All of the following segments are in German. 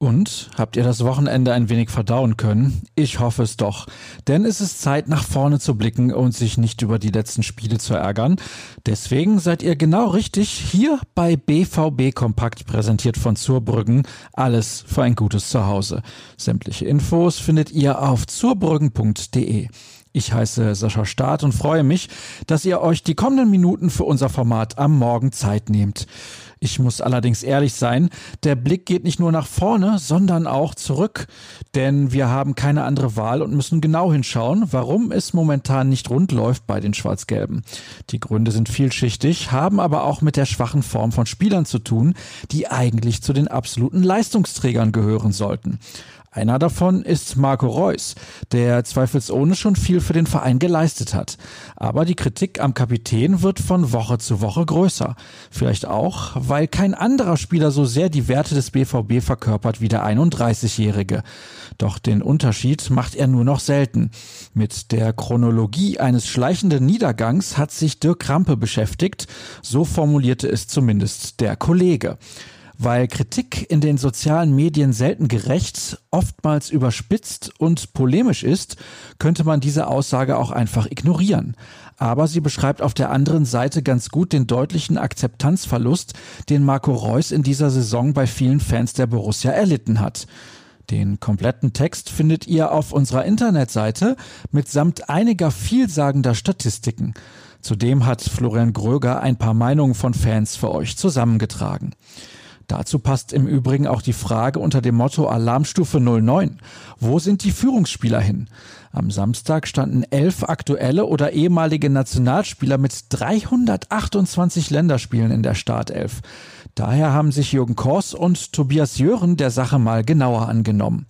Und habt ihr das Wochenende ein wenig verdauen können? Ich hoffe es doch. Denn es ist Zeit, nach vorne zu blicken und sich nicht über die letzten Spiele zu ärgern. Deswegen seid ihr genau richtig hier bei BVB Kompakt präsentiert von Zurbrüggen. Alles für ein gutes Zuhause. Sämtliche Infos findet ihr auf zurbrüggen.de. Ich heiße Sascha Staat und freue mich, dass ihr euch die kommenden Minuten für unser Format am Morgen Zeit nehmt. Ich muss allerdings ehrlich sein, der Blick geht nicht nur nach vorne, sondern auch zurück, denn wir haben keine andere Wahl und müssen genau hinschauen, warum es momentan nicht rund läuft bei den Schwarz-Gelben. Die Gründe sind vielschichtig, haben aber auch mit der schwachen Form von Spielern zu tun, die eigentlich zu den absoluten Leistungsträgern gehören sollten. Einer davon ist Marco Reus, der zweifelsohne schon viel für den Verein geleistet hat. Aber die Kritik am Kapitän wird von Woche zu Woche größer. Vielleicht auch, weil kein anderer Spieler so sehr die Werte des BVB verkörpert wie der 31-Jährige. Doch den Unterschied macht er nur noch selten. Mit der Chronologie eines schleichenden Niedergangs hat sich Dirk Rampe beschäftigt. So formulierte es zumindest der Kollege. Weil Kritik in den sozialen Medien selten gerecht, oftmals überspitzt und polemisch ist, könnte man diese Aussage auch einfach ignorieren. Aber sie beschreibt auf der anderen Seite ganz gut den deutlichen Akzeptanzverlust, den Marco Reus in dieser Saison bei vielen Fans der Borussia erlitten hat. Den kompletten Text findet ihr auf unserer Internetseite mitsamt einiger vielsagender Statistiken. Zudem hat Florian Gröger ein paar Meinungen von Fans für euch zusammengetragen. Dazu passt im Übrigen auch die Frage unter dem Motto Alarmstufe 09. Wo sind die Führungsspieler hin? Am Samstag standen elf aktuelle oder ehemalige Nationalspieler mit 328 Länderspielen in der Startelf. Daher haben sich Jürgen Kors und Tobias Jören der Sache mal genauer angenommen.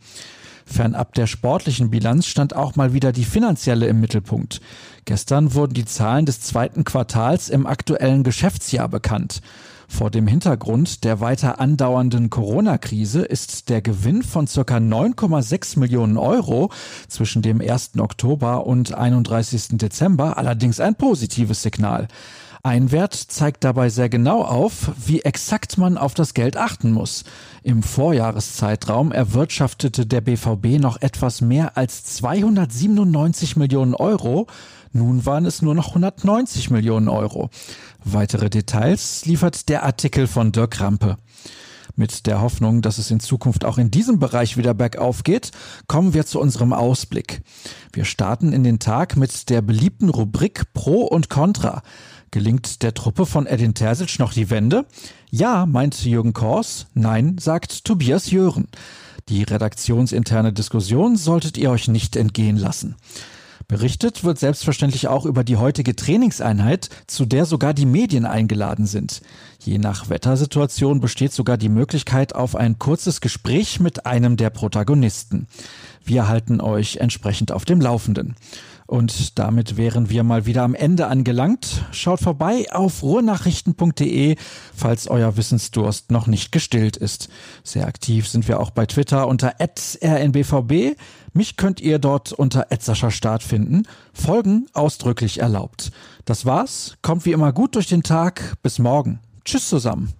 Fernab der sportlichen Bilanz stand auch mal wieder die finanzielle im Mittelpunkt. Gestern wurden die Zahlen des zweiten Quartals im aktuellen Geschäftsjahr bekannt. Vor dem Hintergrund der weiter andauernden Corona-Krise ist der Gewinn von circa 9,6 Millionen Euro zwischen dem 1. Oktober und 31. Dezember allerdings ein positives Signal. Ein Wert zeigt dabei sehr genau auf, wie exakt man auf das Geld achten muss. Im Vorjahreszeitraum erwirtschaftete der BVB noch etwas mehr als 297 Millionen Euro, nun waren es nur noch 190 Millionen Euro. Weitere Details liefert der Artikel von Dirk Rampe. Mit der Hoffnung, dass es in Zukunft auch in diesem Bereich wieder bergauf geht, kommen wir zu unserem Ausblick. Wir starten in den Tag mit der beliebten Rubrik Pro und Contra. Gelingt der Truppe von Edin Terzic noch die Wende? Ja, meint Jürgen Kors. Nein, sagt Tobias Jören. Die redaktionsinterne Diskussion solltet ihr euch nicht entgehen lassen. Berichtet wird selbstverständlich auch über die heutige Trainingseinheit, zu der sogar die Medien eingeladen sind. Je nach Wettersituation besteht sogar die Möglichkeit auf ein kurzes Gespräch mit einem der Protagonisten. Wir halten euch entsprechend auf dem Laufenden. Und damit wären wir mal wieder am Ende angelangt. Schaut vorbei auf ruhrnachrichten.de, falls euer Wissensdurst noch nicht gestillt ist. Sehr aktiv sind wir auch bei Twitter unter rnbvb. Mich könnt ihr dort unter Start finden. Folgen ausdrücklich erlaubt. Das war's. Kommt wie immer gut durch den Tag. Bis morgen. Tschüss zusammen.